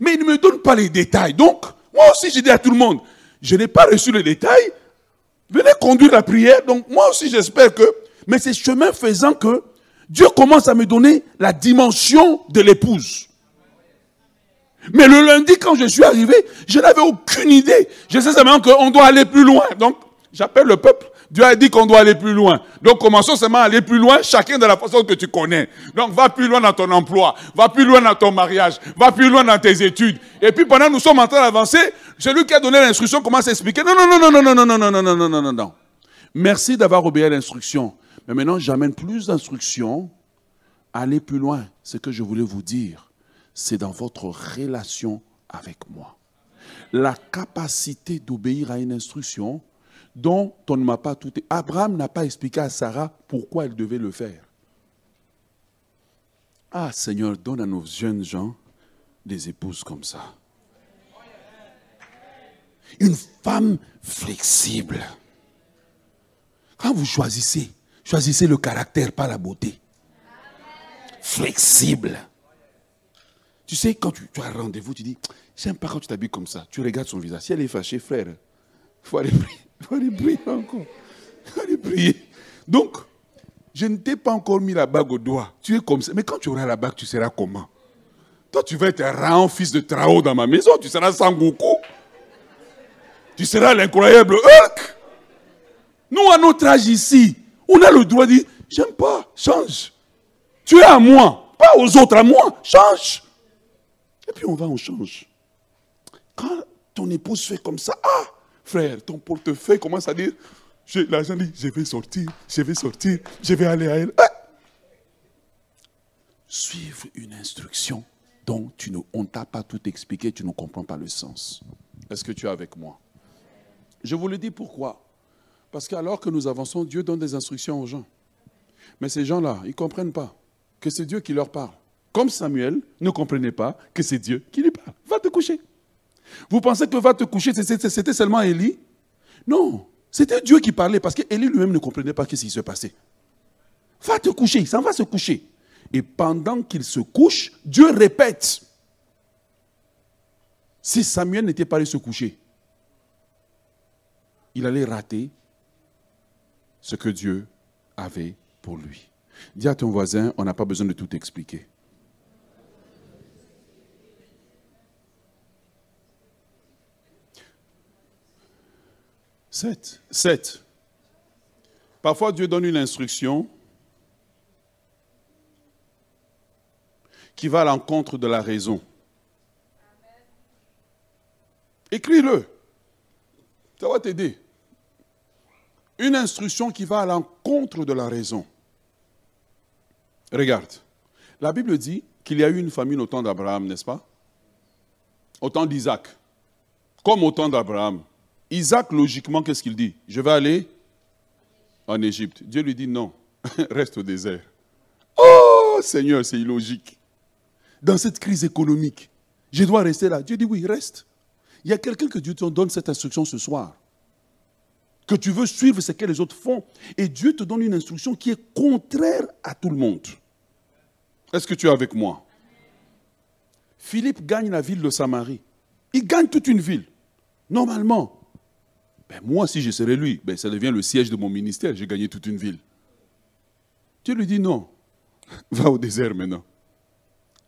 Mais il ne me donne pas les détails. Donc, moi aussi, j'ai dit à tout le monde, je n'ai pas reçu les détails. Venez conduire la prière. Donc, moi aussi, j'espère que... Mais c'est chemin faisant que Dieu commence à me donner la dimension de l'épouse. Mais le lundi, quand je suis arrivé, je n'avais aucune idée. Je sais seulement qu'on doit aller plus loin. Donc, J'appelle le peuple. Dieu a dit qu'on doit aller plus loin. Donc commençons seulement à aller plus loin, chacun de la façon que tu connais. Donc va plus loin dans ton emploi, va plus loin dans ton mariage, va plus loin dans tes études. Et puis pendant que nous sommes en train d'avancer, celui qui a donné l'instruction commence à expliquer. Non, non, non, non, non, non, non, non, non, non, non, non, non, non. Merci d'avoir obéi à l'instruction. Mais maintenant, j'amène plus d'instructions. Allez plus loin. Ce que je voulais vous dire, c'est dans votre relation avec moi. La capacité d'obéir à une instruction dont on ne m'a pas tout. Abraham n'a pas expliqué à Sarah pourquoi elle devait le faire. Ah Seigneur, donne à nos jeunes gens des épouses comme ça. Une femme flexible. Quand vous choisissez, choisissez le caractère, pas la beauté. Flexible. Tu sais, quand tu, as un rendez-vous, tu dis, j'aime pas quand tu t'habilles comme ça. Tu regardes son visage. Si elle est fâchée, frère, il faut aller prier. Faut aller prier encore. Faut aller prier. Donc, je ne t'ai pas encore mis la bague au doigt. Tu es comme ça. Mais quand tu auras la bague, tu seras comment? Toi, tu vas être un rang fils de Trao dans ma maison. Tu seras Sangoku. Tu seras l'incroyable Hulk. Nous, à notre âge ici, on a le droit de dire, j'aime pas, change. Tu es à moi, pas aux autres, à moi, change. Et puis on va, on change. Quand ton épouse fait comme ça, ah, frère, ton portefeuille commence à dire, l'argent dit, je vais sortir, je vais sortir, je vais aller à elle. Ah! Suivre une instruction dont tu ne, t'a pas tout expliqué, tu ne comprends pas le sens. Est-ce que tu es avec moi? Je vous le dis pourquoi. Parce qu'alors que nous avançons, Dieu donne des instructions aux gens. Mais ces gens-là, ils ne comprennent pas que c'est Dieu qui leur parle. Comme Samuel ne comprenait pas que c'est Dieu qui lui parle. Va te coucher. Vous pensez que va te coucher, c'était seulement Élie? Non, c'était Dieu qui parlait parce qu'Élie lui-même ne comprenait pas ce qui se passait. Va te coucher, il s'en va se coucher. Et pendant qu'il se couche, Dieu répète. Si Samuel n'était pas allé se coucher, il allait rater ce que Dieu avait pour lui. Dis à ton voisin, on n'a pas besoin de tout expliquer. Sept. Sept. Parfois, Dieu donne une instruction qui va à l'encontre de la raison. Écris-le. Ça va t'aider une instruction qui va à l'encontre de la raison. Regarde, la Bible dit qu'il y a eu une famine au temps d'Abraham, n'est-ce pas? Au temps d'Isaac. Comme au temps d'Abraham. Isaac, logiquement, qu'est-ce qu'il dit? Je vais aller en Égypte. Dieu lui dit non, reste au désert. Oh Seigneur, c'est illogique. Dans cette crise économique, je dois rester là. Dieu dit oui, reste. Il y a quelqu'un que Dieu te donne cette instruction ce soir que tu veux suivre ce que les autres font. Et Dieu te donne une instruction qui est contraire à tout le monde. Est-ce que tu es avec moi? Philippe gagne la ville de Samarie. Il gagne toute une ville. Normalement, ben moi, si je serais lui, ben ça devient le siège de mon ministère. J'ai gagné toute une ville. Dieu lui dit non. Va au désert maintenant.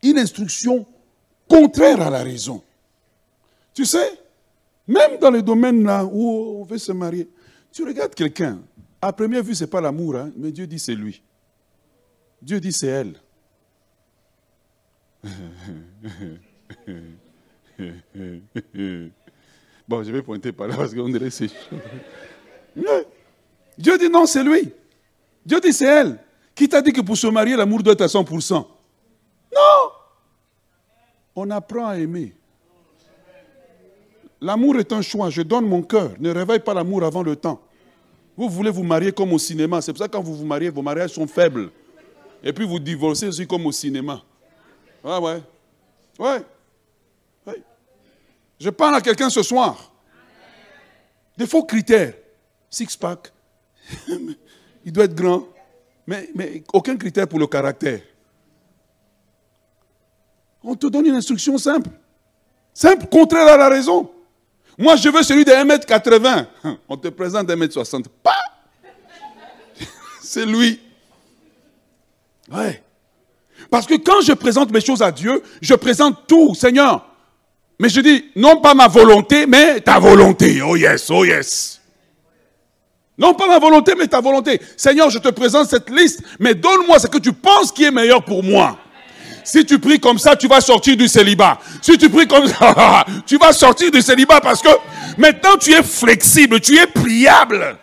Une instruction contraire à la raison. Tu sais, même dans les domaines là où on veut se marier, tu regardes quelqu'un, à première vue, ce n'est pas l'amour, hein, mais Dieu dit c'est lui. Dieu dit c'est elle. Bon, je vais pointer par là parce qu'on dirait c'est Dieu dit non, c'est lui. Dieu dit c'est elle. Qui t'a dit que pour se marier, l'amour doit être à 100% Non On apprend à aimer. L'amour est un choix. Je donne mon cœur. Ne réveille pas l'amour avant le temps. Vous voulez vous marier comme au cinéma. C'est pour ça que quand vous vous mariez, vos mariages sont faibles. Et puis vous divorcez aussi comme au cinéma. Ouais, ouais. Ouais. Je parle à quelqu'un ce soir. Des faux critères. Six-pack. Il doit être grand. Mais, aucun critère pour le caractère. On te donne une instruction simple. Simple, contraire à la raison. Moi, je veux celui de 1m80. On te présente 1m60. Pas C'est lui. Ouais. Parce que quand je présente mes choses à Dieu, je présente tout, Seigneur. Mais je dis, non pas ma volonté, mais ta volonté. Oh yes, oh yes. Non pas ma volonté, mais ta volonté. Seigneur, je te présente cette liste, mais donne-moi ce que tu penses qui est meilleur pour moi. Si tu pries comme ça, tu vas sortir du célibat. Si tu pries comme ça, tu vas sortir du célibat parce que maintenant tu es flexible, tu es pliable.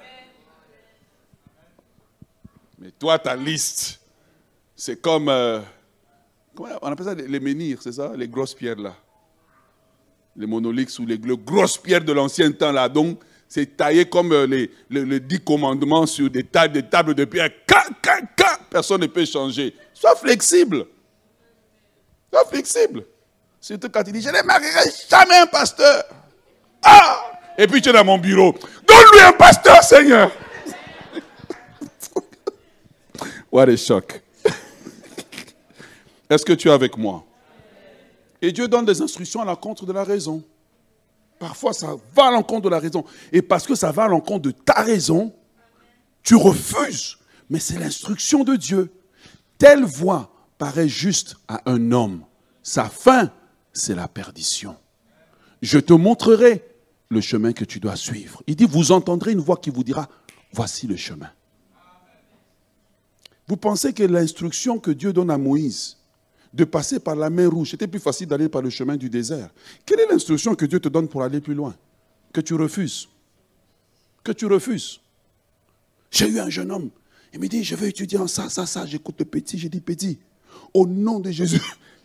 Mais toi, ta liste, c'est comme, euh, on appelle ça, les menhirs, c'est ça, les grosses pierres là. Les monolithes ou les, grosses pierres de l'ancien temps là. Donc, c'est taillé comme euh, les, dix commandements sur des tables, de pierre. Personne ne peut changer. Sois flexible. Sois flexible. Surtout quand il dit, je ne marierai jamais un pasteur. Ah Et puis tu es dans mon bureau. Donne-lui un pasteur, Seigneur. What a choc. Est-ce que tu es avec moi? Et Dieu donne des instructions à l'encontre de la raison. Parfois, ça va à l'encontre de la raison. Et parce que ça va à l'encontre de ta raison, tu refuses. Mais c'est l'instruction de Dieu. Telle voie paraît juste à un homme. Sa fin, c'est la perdition. Je te montrerai le chemin que tu dois suivre. Il dit, vous entendrez une voix qui vous dira, voici le chemin. Vous pensez que l'instruction que Dieu donne à Moïse de passer par la mer rouge, c'était plus facile d'aller par le chemin du désert. Quelle est l'instruction que Dieu te donne pour aller plus loin? Que tu refuses. Que tu refuses. J'ai eu un jeune homme. Il me dit, je veux étudier en ça, ça, ça. J'écoute le petit. J'ai dit, petit, au nom de Jésus,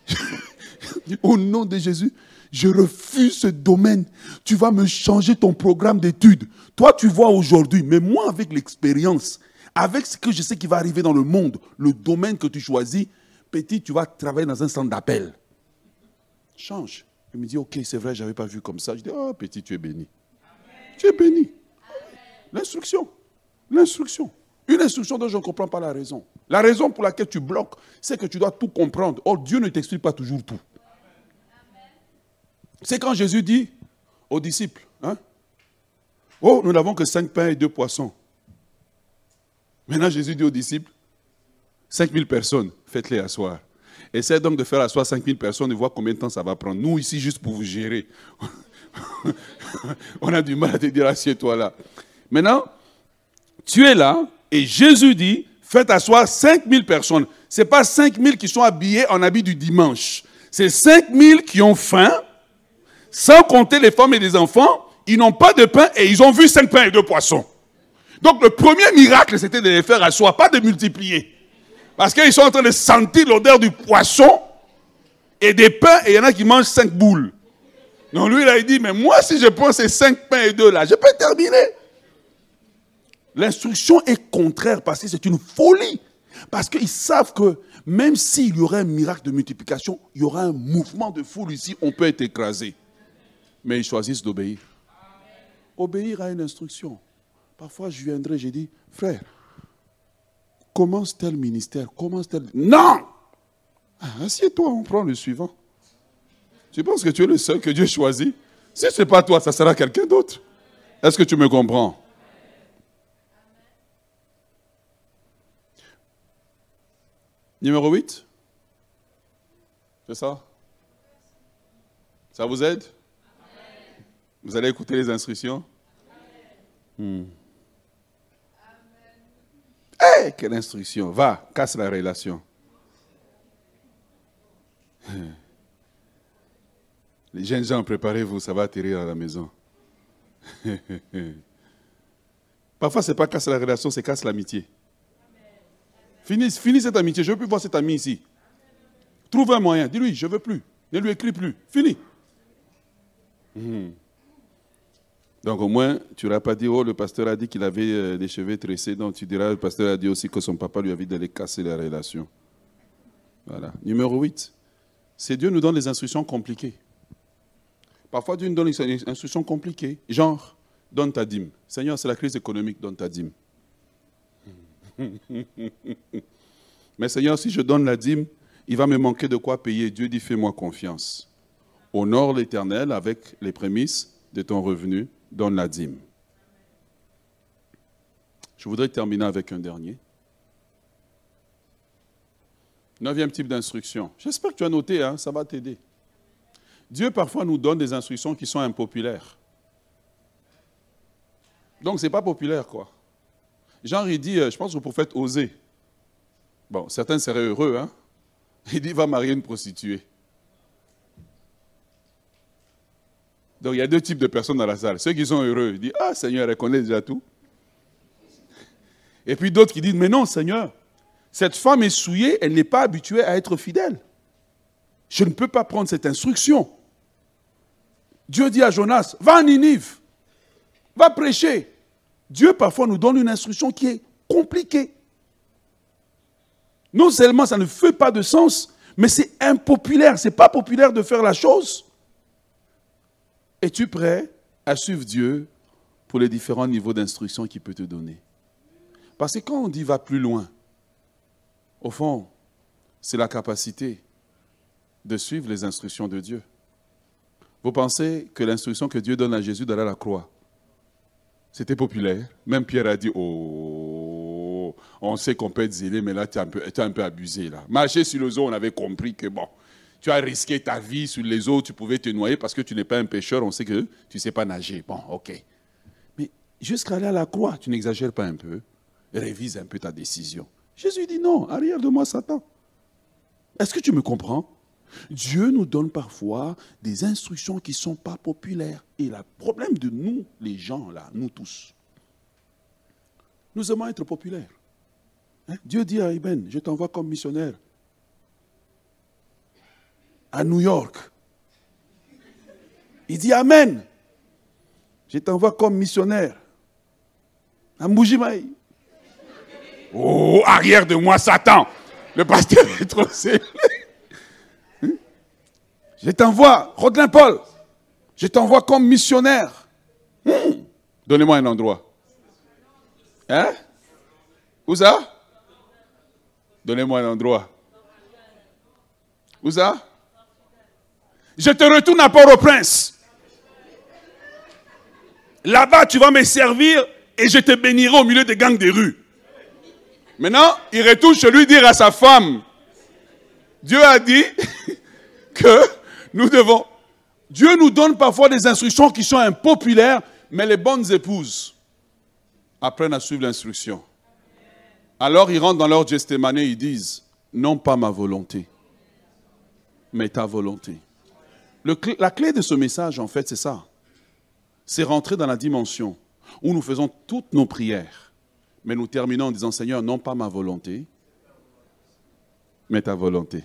au nom de Jésus, je refuse ce domaine. Tu vas me changer ton programme d'études. Toi, tu vois aujourd'hui, mais moi, avec l'expérience, avec ce que je sais qui va arriver dans le monde, le domaine que tu choisis, petit, tu vas travailler dans un centre d'appel. Change. Il me dit, ok, c'est vrai, je n'avais pas vu comme ça. Je dis, oh, petit, tu es béni. Tu es béni. L'instruction. L'instruction. Une instruction dont je ne comprends pas la raison. La raison pour laquelle tu bloques, c'est que tu dois tout comprendre. Or, Dieu ne t'explique pas toujours tout. C'est quand Jésus dit aux disciples, hein, Oh, nous n'avons que cinq pains et deux poissons. Maintenant, Jésus dit aux disciples, 5000 personnes, faites-les asseoir. Essayez donc de faire asseoir 5000 personnes et voir combien de temps ça va prendre. Nous, ici, juste pour vous gérer. On a du mal à te dire, assieds-toi là. Maintenant, tu es là, et Jésus dit, faites asseoir 5000 personnes. Ce n'est pas 5000 qui sont habillés en habit du dimanche. C'est 5000 qui ont faim, sans compter les femmes et les enfants. Ils n'ont pas de pain et ils ont vu 5 pains et 2 poissons. Donc le premier miracle, c'était de les faire asseoir, pas de multiplier. Parce qu'ils sont en train de sentir l'odeur du poisson et des pains, et il y en a qui mangent 5 boules. Donc lui, là, il dit, mais moi, si je prends ces 5 pains et 2 là, je peux terminer. L'instruction est contraire parce que c'est une folie. Parce qu'ils savent que même s'il y aurait un miracle de multiplication, il y aura un mouvement de foule ici, on peut être écrasé. Mais ils choisissent d'obéir. Obéir à une instruction. Parfois, je viendrai, j'ai dit, frère, commence tel ministère, commence tel... Non ah, Assieds-toi, on prend le suivant. Tu penses que tu es le seul que Dieu choisit Si ce n'est pas toi, ça sera quelqu'un d'autre. Est-ce que tu me comprends Numéro 8 C'est ça Ça vous aide Vous allez écouter les instructions hmm. Hé, quelle instruction Va, casse la relation. Les jeunes gens, préparez-vous, ça va atterrir à la maison. Parfois, ce n'est pas casse la relation, c'est casse l'amitié. Finis, cette amitié. Je ne veux plus voir cet ami ici. Trouve un moyen. Dis-lui, je ne veux plus. Ne lui écris plus. Fini. Hmm. Donc au moins, tu n'auras pas dit, oh, le pasteur a dit qu'il avait euh, des cheveux tressés. Donc tu diras, le pasteur a dit aussi que son papa lui avait d'aller casser les relations. Voilà. Numéro 8. C'est Dieu nous donne des instructions compliquées. Parfois, Dieu nous donne des instructions compliquées. Genre, donne ta dîme. Seigneur, c'est la crise économique, donne ta dîme. Mais Seigneur, si je donne la dîme, il va me manquer de quoi payer. Dieu dit, fais-moi confiance. Honore l'Éternel avec les prémices de ton revenu, donne la dîme. Je voudrais terminer avec un dernier. Neuvième type d'instruction. J'espère que tu as noté, hein, ça va t'aider. Dieu parfois nous donne des instructions qui sont impopulaires. Donc ce n'est pas populaire, quoi. Genre, il dit, euh, je pense au prophète Osée. Bon, certains seraient heureux, hein. Il dit, va marier une prostituée. Donc, il y a deux types de personnes dans la salle. Ceux qui sont heureux, ils disent, ah, Seigneur, elle connaît déjà tout. Et puis d'autres qui disent, mais non, Seigneur, cette femme est souillée, elle n'est pas habituée à être fidèle. Je ne peux pas prendre cette instruction. Dieu dit à Jonas, va à Ninive, va prêcher. Dieu parfois nous donne une instruction qui est compliquée. Non seulement ça ne fait pas de sens, mais c'est impopulaire. Ce n'est pas populaire de faire la chose. Es-tu prêt à suivre Dieu pour les différents niveaux d'instruction qu'il peut te donner? Parce que quand on dit va plus loin, au fond, c'est la capacité de suivre les instructions de Dieu. Vous pensez que l'instruction que Dieu donne à Jésus d'aller à la croix, c'était populaire? Même Pierre a dit, oh, on sait qu'on peut être zélé, mais là, tu es, un peu, abusé. Marcher sur les eaux, on avait compris que, bon, tu as risqué ta vie sur les eaux, tu pouvais te noyer parce que tu n'es pas un pêcheur, on sait que tu ne sais pas nager. Bon, ok. Mais jusqu'à aller à la croix, tu n'exagères pas un peu, révise un peu ta décision. Jésus dit non, arrière de moi, Satan. Est-ce que tu me comprends? Dieu nous donne parfois des instructions qui ne sont pas populaires. Et le problème de nous, les gens, là, nous tous, nous aimons être populaires. Hein? Dieu dit à Iben, je t'envoie comme missionnaire à New York. Il dit Amen. Je t'envoie comme missionnaire à Mbujimaï. Oh, arrière de moi, Satan. Le pasteur est trop je t'envoie, Rodelin Paul, je t'envoie comme missionnaire. Hmm. Donnez-moi un endroit. Hein? Où ça? Donnez-moi un endroit. Où ça? Je te retourne à Port-au-Prince. Là-bas, tu vas me servir et je te bénirai au milieu des gangs des rues. Maintenant, il retourne chez lui dire à sa femme, Dieu a dit que nous devons. Dieu nous donne parfois des instructions qui sont impopulaires, mais les bonnes épouses apprennent à suivre l'instruction. Alors ils rentrent dans leur gestémané, ils disent, non pas ma volonté, mais ta volonté. La clé de ce message, en fait, c'est ça. C'est rentrer dans la dimension où nous faisons toutes nos prières, mais nous terminons en disant, Seigneur, non pas ma volonté, mais ta volonté.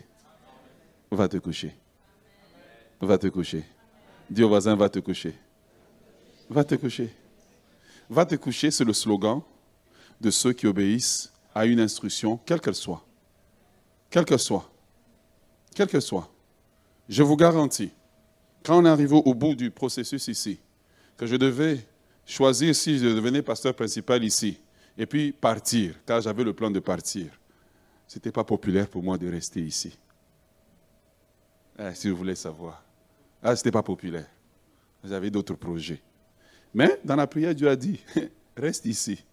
Va te coucher va te coucher. Dis au voisin, va te coucher. Va te coucher. Va te coucher, c'est le slogan de ceux qui obéissent à une instruction, quelle qu'elle soit. Quelle qu'elle soit. Quelle qu'elle soit. Je vous garantis, quand on est arrivé au bout du processus ici, que je devais choisir si je devenais pasteur principal ici, et puis partir, car j'avais le plan de partir, ce n'était pas populaire pour moi de rester ici. Eh, si vous voulez savoir. Ah, ce n'était pas populaire. J'avais d'autres projets. Mais dans la prière, Dieu a dit, reste ici.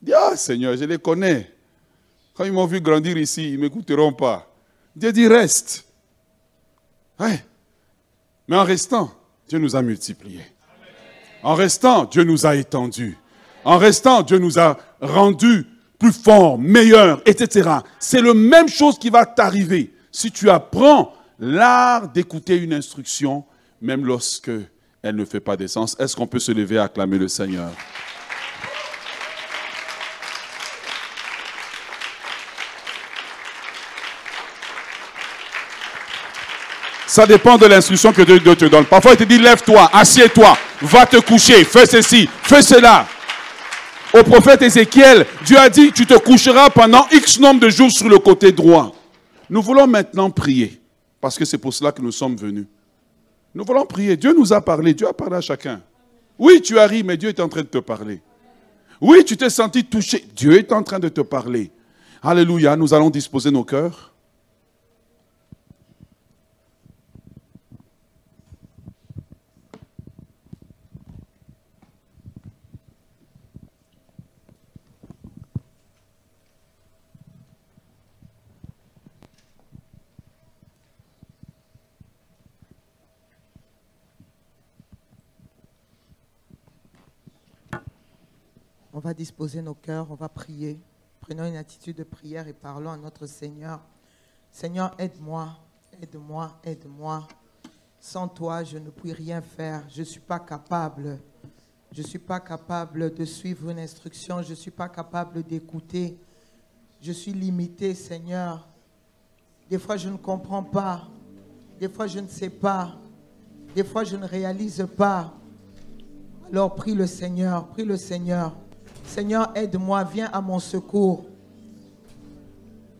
Dis, ah Seigneur, je les connais. Quand ils m'ont vu grandir ici, ils ne m'écouteront pas. Dieu dit, reste. Mais en restant, Dieu nous a multipliés. En restant, Dieu nous a étendus. En restant, Dieu nous a rendus plus forts, meilleurs, etc. C'est la même chose qui va t'arriver si tu apprends l'art d'écouter une instruction, même lorsque elle ne fait pas de sens. Est-ce qu'on peut se lever et acclamer le Seigneur? Ça dépend de l'instruction que Dieu te donne. Parfois, il te dit, lève-toi, assieds-toi, va te coucher, fais ceci, fais cela. Au prophète Ézéchiel, Dieu a dit, tu te coucheras pendant X nombre de jours sur le côté droit. Nous voulons maintenant prier. Parce que c'est pour cela que nous sommes venus. Nous voulons prier. Dieu nous a parlé. Dieu a parlé à chacun. Oui, tu as ri, mais Dieu est en train de te parler. Oui, tu t'es senti touché. Dieu est en train de te parler. Alléluia. Nous allons disposer nos cœurs. Va disposer nos cœurs, on va prier. Prenons une attitude de prière et parlons à notre Seigneur. Seigneur, aide-moi, aide-moi, aide-moi. Sans toi, je ne puis rien faire. Je ne suis pas capable. Je ne suis pas capable de suivre une instruction. Je ne suis pas capable d'écouter. Je suis limité, Seigneur. Des fois, je ne comprends pas. Des fois, je ne sais pas. Des fois, je ne réalise pas. Alors, prie le Seigneur, prie le Seigneur. Seigneur, aide-moi, viens à mon secours.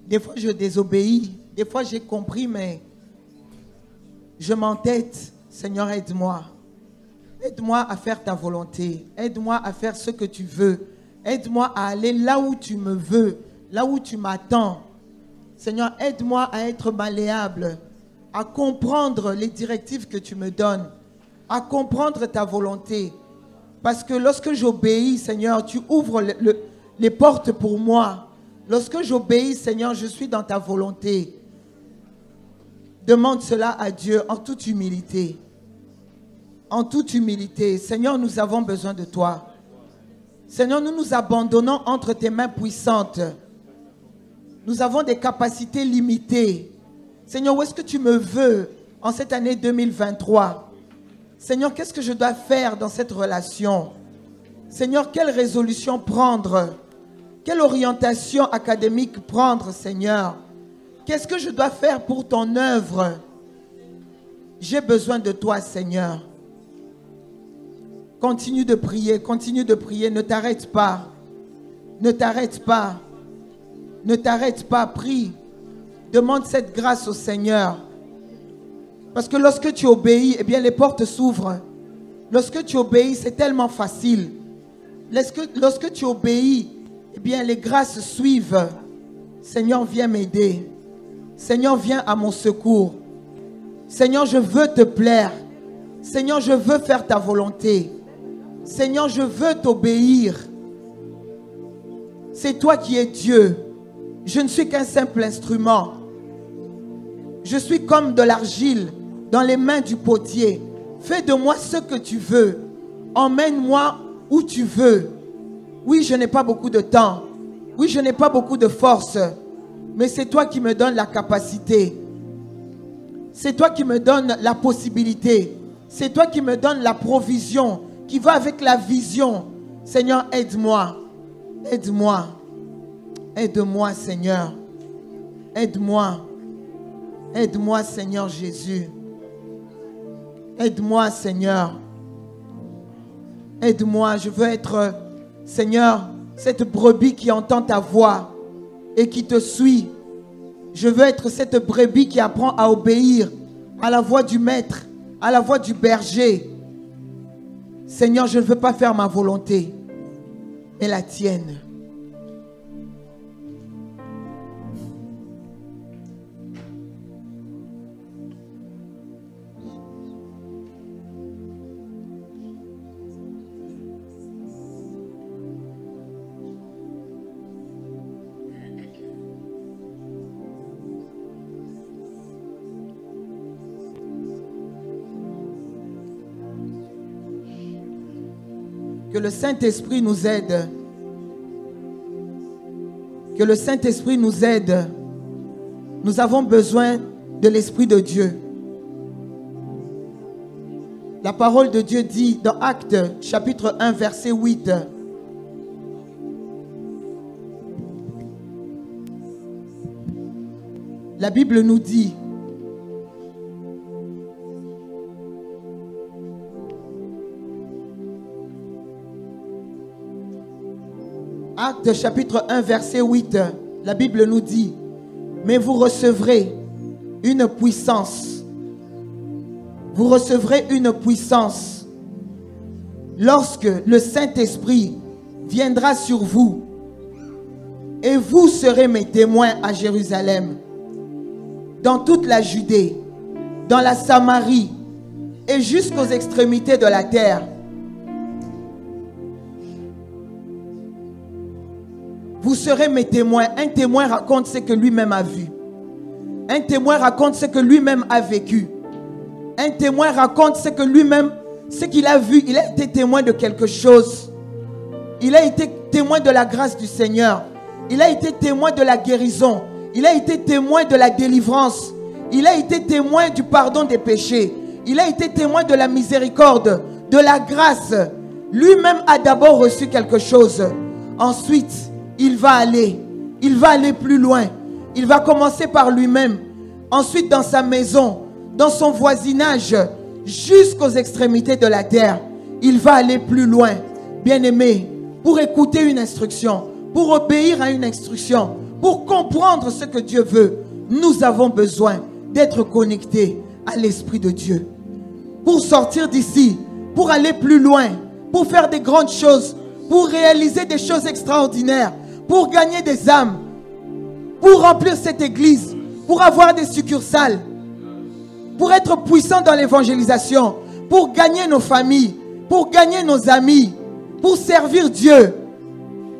Des fois, je désobéis. Des fois, j'ai compris, mais je m'entête. Seigneur, aide-moi. Aide-moi à faire ta volonté. Aide-moi à faire ce que tu veux. Aide-moi à aller là où tu me veux, là où tu m'attends. Seigneur, aide-moi à être malléable, à comprendre les directives que tu me donnes, à comprendre ta volonté. Parce que lorsque j'obéis, Seigneur, tu ouvres les portes pour moi. Lorsque j'obéis, Seigneur, je suis dans ta volonté. Demande cela à Dieu en toute humilité. En toute humilité. Seigneur, nous avons besoin de toi. Seigneur, nous nous abandonnons entre tes mains puissantes. Nous avons des capacités limitées. Seigneur, où est-ce que tu me veux en cette année 2023 Seigneur, qu'est-ce que je dois faire dans cette relation? Seigneur, quelle résolution prendre? Quelle orientation académique prendre, Seigneur? Qu'est-ce que je dois faire pour ton œuvre? J'ai besoin de toi, Seigneur. Continue de prier, continue de prier, ne t'arrête pas. Ne t'arrête pas. Ne t'arrête pas, prie. Demande cette grâce au Seigneur. Parce que lorsque tu obéis, eh bien les portes s'ouvrent. Lorsque tu obéis, c'est tellement facile. Lorsque, lorsque tu obéis, eh bien les grâces suivent. Seigneur, viens m'aider. Seigneur, viens à mon secours. Seigneur, je veux te plaire. Seigneur, je veux faire ta volonté. Seigneur, je veux t'obéir. C'est toi qui es Dieu. Je ne suis qu'un simple instrument. Je suis comme de l'argile dans les mains du potier. Fais de moi ce que tu veux. Emmène-moi où tu veux. Oui, je n'ai pas beaucoup de temps. Oui, je n'ai pas beaucoup de force mais c'est toi qui me donnes la capacité. C'est toi qui me donnes la possibilité. C'est toi qui me donnes la provision qui va avec la vision. Seigneur, aide-moi. Aide-moi. Aide-moi, Seigneur. Aide-moi. Aide-moi, Seigneur Jésus. Aide-moi, Seigneur. Aide-moi. Je veux être, Seigneur, cette brebis qui entend ta voix et qui te suit. Je veux être cette brebis qui apprend à obéir à la voix du maître, à la voix du berger. Seigneur, je ne veux pas faire ma volonté, mais la tienne. Que le Saint-Esprit nous aide. Que le Saint-Esprit nous aide. Nous avons besoin de l'Esprit de Dieu. La parole de Dieu dit dans Actes chapitre 1 verset 8. La Bible nous dit, Acte chapitre 1 verset 8, la Bible nous dit, mais vous recevrez une puissance. Vous recevrez une puissance lorsque le Saint-Esprit viendra sur vous et vous serez mes témoins à Jérusalem, dans toute la Judée, dans la Samarie et jusqu'aux extrémités de la terre. Vous serez mes témoins. Un témoin raconte ce que lui-même a vu. Un témoin raconte ce que lui-même a vécu. Un témoin raconte ce que lui-même, ce qu'il a vu. Il a été témoin de quelque chose. Il a été témoin de la grâce du Seigneur. Il a été témoin de la guérison. Il a été témoin de la délivrance. Il a été témoin du pardon des péchés. Il a été témoin de la miséricorde, de la grâce. Lui-même a d'abord reçu quelque chose. Ensuite, il va aller. Il va aller plus loin. Il va commencer par lui-même. Ensuite, dans sa maison, dans son voisinage, jusqu'aux extrémités de la terre. Il va aller plus loin. Bien-aimé, pour écouter une instruction, pour obéir à une instruction, pour comprendre ce que Dieu veut, nous avons besoin d'être connectés à l'Esprit de Dieu. Pour sortir d'ici, pour aller plus loin, pour faire des grandes choses, pour réaliser des choses extraordinaires, pour gagner des âmes, pour remplir cette église, pour avoir des succursales, pour être puissant dans l'évangélisation, pour gagner nos familles, pour gagner nos amis, pour servir Dieu,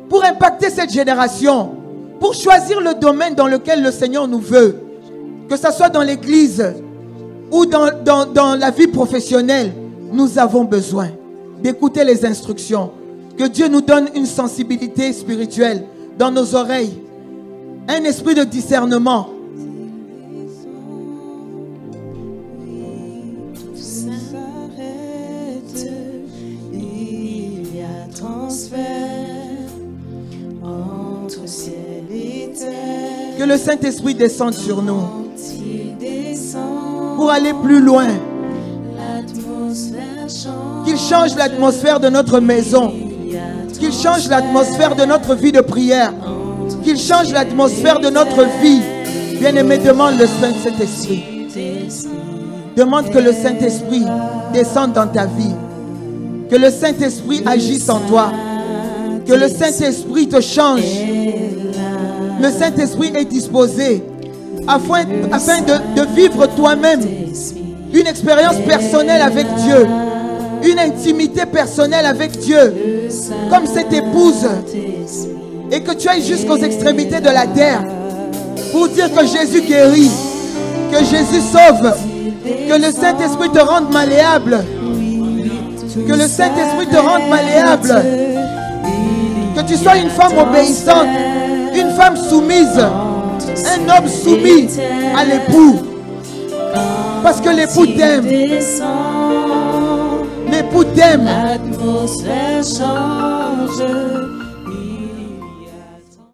pour impacter cette génération, pour choisir le domaine dans lequel le Seigneur nous veut, que ce soit dans l'église ou dans, dans, dans la vie professionnelle, nous avons besoin d'écouter les instructions. Que Dieu nous donne une sensibilité spirituelle dans nos oreilles, un esprit de discernement. Que le Saint-Esprit descende sur nous pour aller plus loin. Qu'il change l'atmosphère de notre maison. Qu'il change l'atmosphère de notre vie de prière. Qu'il change l'atmosphère de notre vie. Bien-aimé, demande le Saint-Esprit. Demande que le Saint-Esprit descende dans ta vie. Que le Saint-Esprit agisse en toi. Que le Saint-Esprit te change. Le Saint-Esprit est disposé afin, de vivre toi-même une expérience personnelle avec Dieu. Une intimité personnelle avec Dieu. Comme cette épouse. Et que tu ailles jusqu'aux extrémités de la terre pour dire que Jésus guérit, que Jésus sauve, que le Saint-Esprit te rende malléable, que le Saint-Esprit te rende malléable, que tu sois une femme obéissante, une femme soumise, un homme soumis à l'époux, parce que l'époux t'aime, l'époux t'aime. l'atmosphère change.